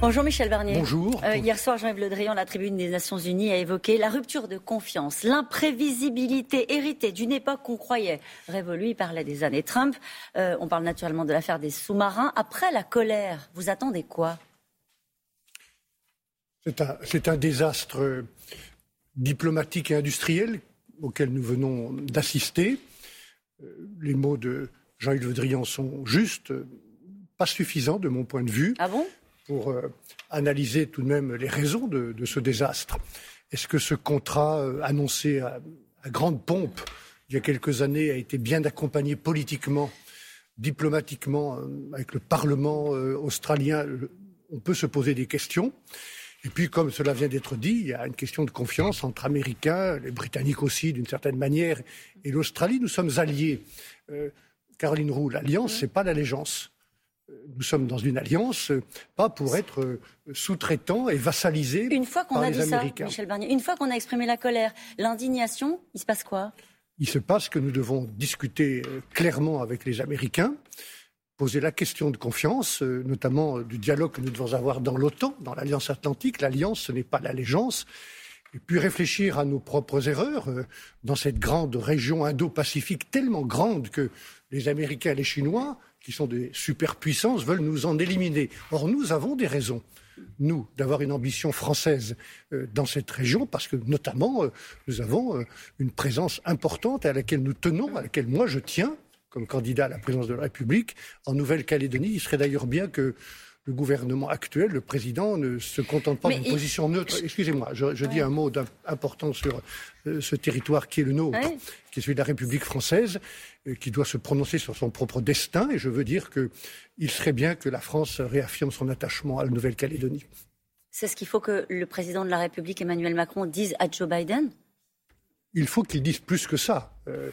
Bonjour Michel Barnier. Bonjour. Euh, hier soir, Jean-Yves Le Drian, la tribune des Nations Unies, a évoqué la rupture de confiance, l'imprévisibilité héritée d'une époque qu'on croyait révolue. Il parlait des années Trump. Euh, on parle naturellement de l'affaire des sous-marins. Après la colère, vous attendez quoi? C'est un, un, désastre diplomatique et industriel auquel nous venons d'assister. Euh, les mots de Jean-Yves Le Drian sont justes, pas suffisants de mon point de vue. Ah bon? Pour euh, analyser tout de même les raisons de, ce désastre. Est-ce que ce contrat euh, annoncé à, grande pompe il y a quelques années a été bien accompagné politiquement, diplomatiquement, euh, avec le Parlement australien? On peut se poser des questions. Et puis, comme cela vient d'être dit, il y a une question de confiance entre Américains, les Britanniques aussi, d'une certaine manière, et l'Australie. Nous sommes alliés. Caroline Roux, l'alliance, c'est pas l'allégeance nous sommes dans une alliance, euh, pas pour être euh, sous-traitants et vassalisés une fois qu'on a dit Ça, Michel Barnier, une fois qu'on a exprimé la colère, l'indignation, il se passe quoi? Il se passe que nous devons discuter euh, clairement avec les Américains, poser la question de confiance, notamment du dialogue que nous devons avoir dans l'OTAN, dans l'Alliance Atlantique. L'alliance, ce n'est pas l'allégeance. Et puis réfléchir à nos propres erreurs dans cette grande région Indo-Pacifique tellement grande que les Américains et les Chinois qui sont des superpuissances, veulent nous en éliminer. Or, nous avons des raisons nous, d'avoir une ambition française euh, dans cette région, parce que notamment, euh, nous avons euh, une présence importante à laquelle nous tenons, à laquelle moi je tiens, comme candidat à la présidence de la République, en Nouvelle-Calédonie. Il serait d'ailleurs bien que le gouvernement actuel, le président, ne se contente pas d'une position neutre. Excusez-moi, je, dis un mot important sur ce territoire qui est le nôtre, qui est celui de la République française qui doit se prononcer sur son propre destin. Et je veux dire qu'il serait bien que la France réaffirme son attachement à la Nouvelle-Calédonie. C'est ce qu'il faut que le président de la République, Emmanuel Macron, dise à Joe Biden? Il faut qu'il dise plus que ça. Euh,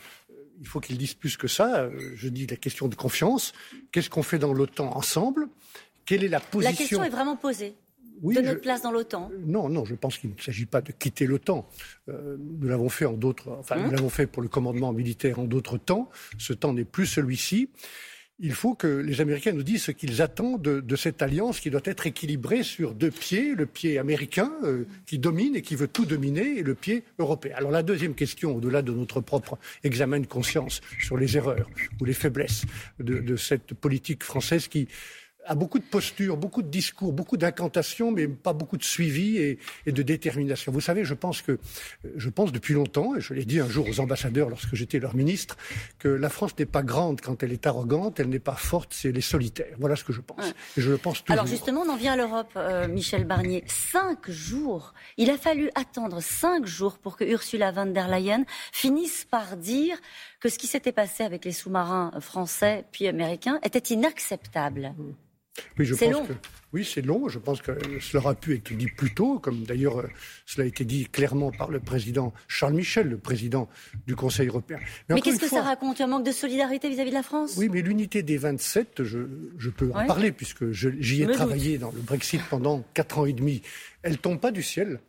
il faut qu'il dise plus que ça. Euh, je dis la question de confiance. Qu'est-ce qu'on fait dans l'OTAN ensemble? Quelle est la position La question est vraiment posée de notre place dans l'OTAN Non, non, je pense qu'il ne s'agit pas de quitter l'OTAN. Euh, nous l'avons fait en d'autres, enfin, nous hein l'avons fait pour le commandement militaire en d'autres temps. Ce temps n'est plus celui-ci. Il faut que les Américains nous disent ce qu'ils attendent de, cette alliance qui doit être équilibrée sur deux pieds, le pied américain euh, qui domine et qui veut tout dominer, et le pied européen. Alors la deuxième question, au-delà de notre propre examen de conscience sur les erreurs ou les faiblesses de cette politique française qui a beaucoup de postures, beaucoup de discours, beaucoup d'incantations, mais pas beaucoup de suivi et, de détermination. Vous savez, je pense que, je pense depuis longtemps, et je l'ai dit un jour aux ambassadeurs lorsque j'étais leur ministre, que la France n'est pas grande quand elle est arrogante, elle n'est pas forte, c'est les solitaires. Voilà ce que je pense. Et je le pense toujours. Alors justement, on en vient à l'Europe, euh, Michel Barnier. Cinq jours. Il a fallu attendre cinq jours pour que Ursula von der Leyen finisse par dire que ce qui s'était passé avec les sous-marins français puis américains était inacceptable. Oui, je pense long. que oui, c'est long. Je pense que cela aura pu être dit plus tôt, comme d'ailleurs euh, cela a été dit clairement par le président Charles Michel, le président du Conseil européen. Mais, qu'est-ce que ça raconte Un manque de solidarité vis-à-vis de la France? Oui, mais l'unité des 27, je, je peux en parler puisque j'y ai travaillé dans le Brexit pendant quatre ans et demi. Elle tombe pas du ciel.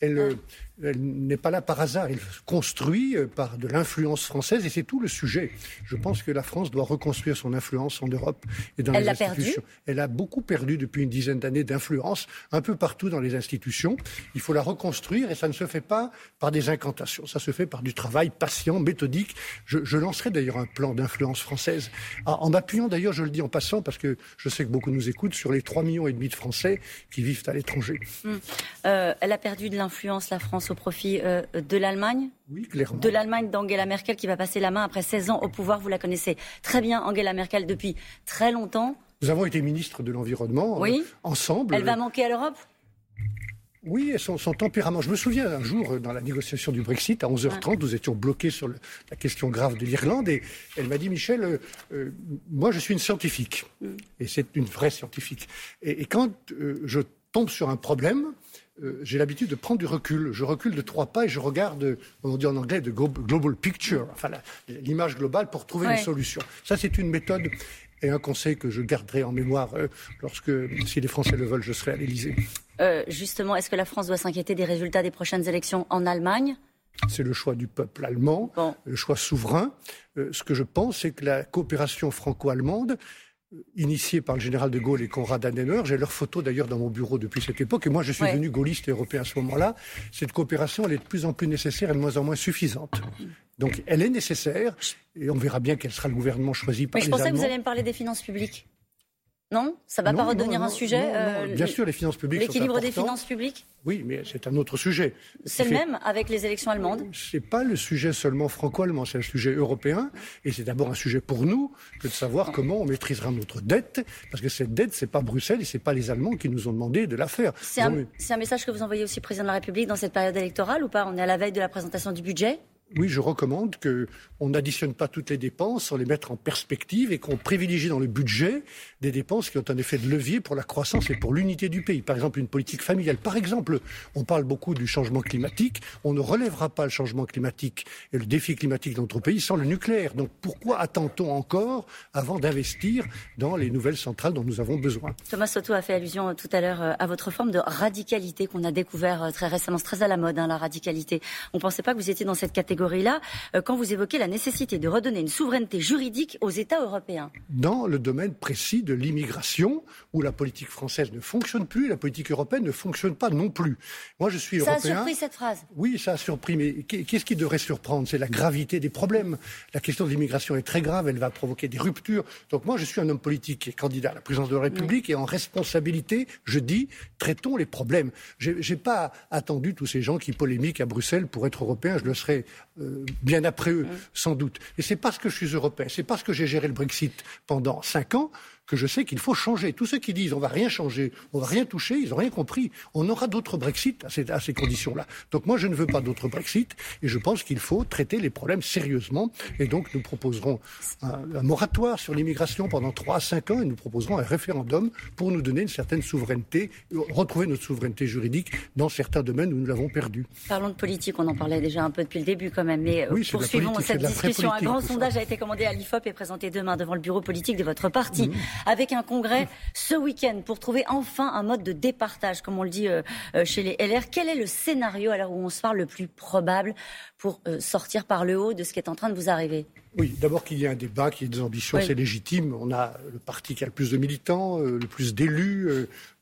Elle, euh, elle n'est pas là par hasard. Elle construit euh, par de l'influence française et c'est tout le sujet. Je pense que la France doit reconstruire son influence en Europe et dans les institutions. Elle a beaucoup perdu depuis une dizaine d'années d'influence un peu partout dans les institutions. Il faut la reconstruire et ça ne se fait pas par des incantations. Ça se fait par du travail patient, méthodique. Je, je lancerai d'ailleurs un plan d'influence française en appuyant d'ailleurs, je le dis en passant parce que je sais que beaucoup nous écoutent sur les 3 millions et demi de Français qui vivent à l'étranger. Hum. Euh, elle a perdu de l'influence, la France au profit euh, de l'Allemagne Oui, clairement. De l'Allemagne d'Angela Merkel qui va passer la main après 16 ans au pouvoir. Vous la connaissez très bien, Angela Merkel, depuis très longtemps. Nous avons été ministres de l'Environnement oui. Euh, ensemble. Elle va manquer à l'Europe? Oui, son, tempérament. Je me souviens un jour, euh, dans la négociation du Brexit, à 11h30, nous étions bloqués sur la question grave de l'Irlande, et elle m'a dit, Michel, moi je suis une scientifique, mm. et c'est une vraie scientifique. Et, quand je tombe sur un problème, euh, j'ai l'habitude de prendre du recul. Je recule de trois pas et je regarde, on dit en anglais, de global picture, enfin l'image globale pour trouver une solution. Ça, c'est une méthode et un conseil que je garderai en mémoire euh, lorsque, si les Français le veulent, je serai à l'Élysée. Euh, justement, est-ce que la France doit s'inquiéter des résultats des prochaines élections en Allemagne? C'est le choix du peuple allemand, le choix souverain. ce que je pense, c'est que la coopération franco-allemande initié par le général de Gaulle et Konrad Adenauer. J'ai leur photo d'ailleurs dans mon bureau depuis cette époque. Et moi, je suis devenu gaulliste et européen à ce moment-là. Cette coopération, elle est de plus en plus nécessaire et de moins en moins suffisante. Donc, elle est nécessaire et on verra bien quel sera le gouvernement choisi par Mais je pensais que vous alliez me parler des finances publiques. Non? Ça ne va pas redevenir un sujet euh, Bien sûr, les finances publiques. L'équilibre des finances publiques? Oui, mais c'est un autre sujet. C'est le même avec les élections allemandes? Ce n'est pas le sujet seulement franco-allemand, c'est un sujet européen. Et c'est d'abord un sujet pour nous que de savoir comment on maîtrisera notre dette. Parce que cette dette, ce n'est pas Bruxelles et ce n'est pas les Allemands qui nous ont demandé de la faire. C'est un, un message que vous envoyez aussi au président de la République dans cette période électorale ou pas? On est à la veille de la présentation du budget? Oui, je recommande qu'on n'additionne pas toutes les dépenses sans les mettre en perspective et qu'on privilégie dans le budget des dépenses qui ont un effet de levier pour la croissance et pour l'unité du pays. Par exemple, une politique familiale. Par exemple, on parle beaucoup du changement climatique. On ne relèvera pas le changement climatique et le défi climatique dans notre pays sans le nucléaire. Donc pourquoi attend-on encore avant d'investir dans les nouvelles centrales dont nous avons besoin? Thomas Soto a fait allusion tout à l'heure euh, à votre forme de radicalité qu'on a découvert euh, très récemment. C'est très à la mode, hein, la radicalité. On ne pensait pas que vous étiez dans cette catégorie là euh, quand vous évoquez la nécessité de redonner une souveraineté juridique aux États européens Dans le domaine précis de l'immigration, où la politique française ne fonctionne plus, la politique européenne ne fonctionne pas non plus. Moi, je suis européen. Ça a surpris cette phrase Oui, ça a surpris. Mais qu'est-ce qui devrait surprendre? C'est la gravité des problèmes. La question de l'immigration est très grave. Elle va provoquer des ruptures. Donc moi, je suis un homme politique et candidat à la présidence de la République et en responsabilité, je dis, traitons les problèmes. Je n'ai pas attendu tous ces gens qui polémiquent à Bruxelles pour être européen. Je le serai euh, bien après eux, sans doute. Et c'est parce que je suis européen, c'est parce que j'ai géré le Brexit pendant cinq ans que je sais qu'il faut changer. Tous ceux qui disent on va rien changer, on va rien toucher, ils n'ont rien compris. On aura d'autres Brexit à ces, à ces conditions-là. Donc moi, je ne veux pas d'autres Brexit et je pense qu'il faut traiter les problèmes sérieusement. Et donc, nous proposerons un, moratoire sur l'immigration pendant trois à cinq ans et nous proposerons un référendum pour nous donner une certaine souveraineté, retrouver notre souveraineté juridique dans certains domaines où nous l'avons perdue. Parlons de politique, on en parlait déjà un peu depuis le début quand même, mais oui, poursuivons cette discussion. Un grand sondage a été commandé à l'IFOP et présenté demain devant le bureau politique de votre parti. Mmh avec un congrès ce week-end pour trouver enfin un mode de départage, comme on le dit euh, euh, chez les LR. Quel est le scénario, à l'heure où on se parle, le plus probable pour euh, sortir par le haut de ce qui est en train de vous arriver? Oui, d'abord qu'il y ait un débat, qu'il y ait des ambitions, c'est légitime. On a le parti qui a le plus de militants, le plus d'élus,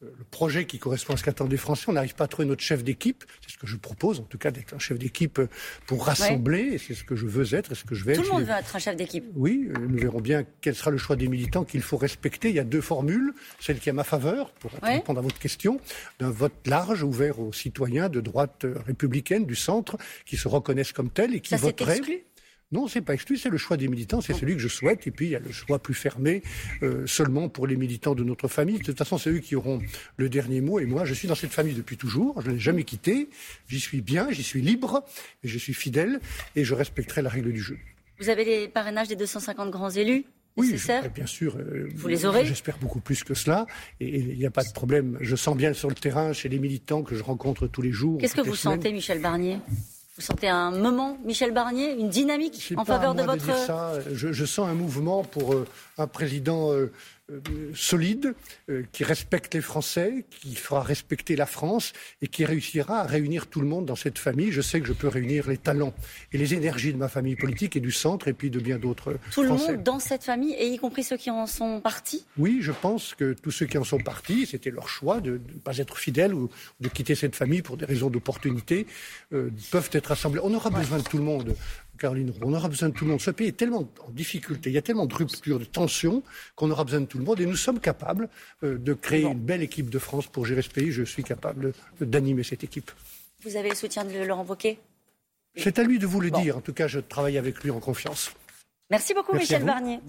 le projet qui correspond à ce qu'attendent les Français. On n'arrive pas à trouver notre chef d'équipe. C'est ce que je propose, en tout cas, d'être un chef d'équipe pour rassembler. Et c'est ce que je veux être et ce que je vais être. Tout le monde veut être un chef d'équipe. Oui, nous verrons bien quel sera le choix des militants qu'il faut respecter. Il y a deux formules. Celle qui est à ma faveur, pour répondre à votre question, d'un vote large, ouvert aux citoyens de droite républicaine, du centre, qui se reconnaissent comme tels et qui Ça voteraient. Non, c'est pas exclu, c'est le choix des militants, c'est celui que je souhaite. Et puis il y a le choix plus fermé euh, seulement pour les militants de notre famille. De toute façon, c'est eux qui auront le dernier mot. Et moi, je suis dans cette famille depuis toujours. Je ne l'ai jamais quittée. J'y suis bien, j'y suis libre, et je suis fidèle, et je respecterai la règle du jeu. Vous avez les parrainages des 250 grands élus oui, bien sûr. Euh, Vous les aurez J'espère beaucoup plus que cela. Et il n'y a pas de problème. Je sens bien sur le terrain, chez les militants que je rencontre tous les jours. Qu'est-ce que vous sentez, Michel Barnier? Vous sentez un moment, Michel Barnier, une dynamique en faveur de votre. Je, je, sens un mouvement pour euh, un président euh, euh, solide, euh, qui respecte les Français, qui fera respecter la France et qui réussira à réunir tout le monde dans cette famille. Je sais que je peux réunir les talents et les énergies de ma famille politique et du centre et puis de bien d'autres Tout le monde dans cette famille et y compris ceux qui en sont partis Oui, je pense que tous ceux qui en sont partis, c'était leur choix de ne pas être fidèles ou de quitter cette famille pour des raisons d'opportunité, euh, peuvent être assemblés. On aura besoin de tout le monde. Caroline on aura besoin de tout le monde. Ce pays est tellement en difficulté, il y a tellement de ruptures, de tensions, qu'on aura besoin de tout le monde. Et nous sommes capables euh, de créer une belle équipe de France pour gérer ce pays. Je suis capable d'animer cette équipe. Vous avez le soutien de Laurent Wauquiez? C'est à lui de vous le dire. En tout cas, je travaille avec lui en confiance. Merci beaucoup, Michel Barnier.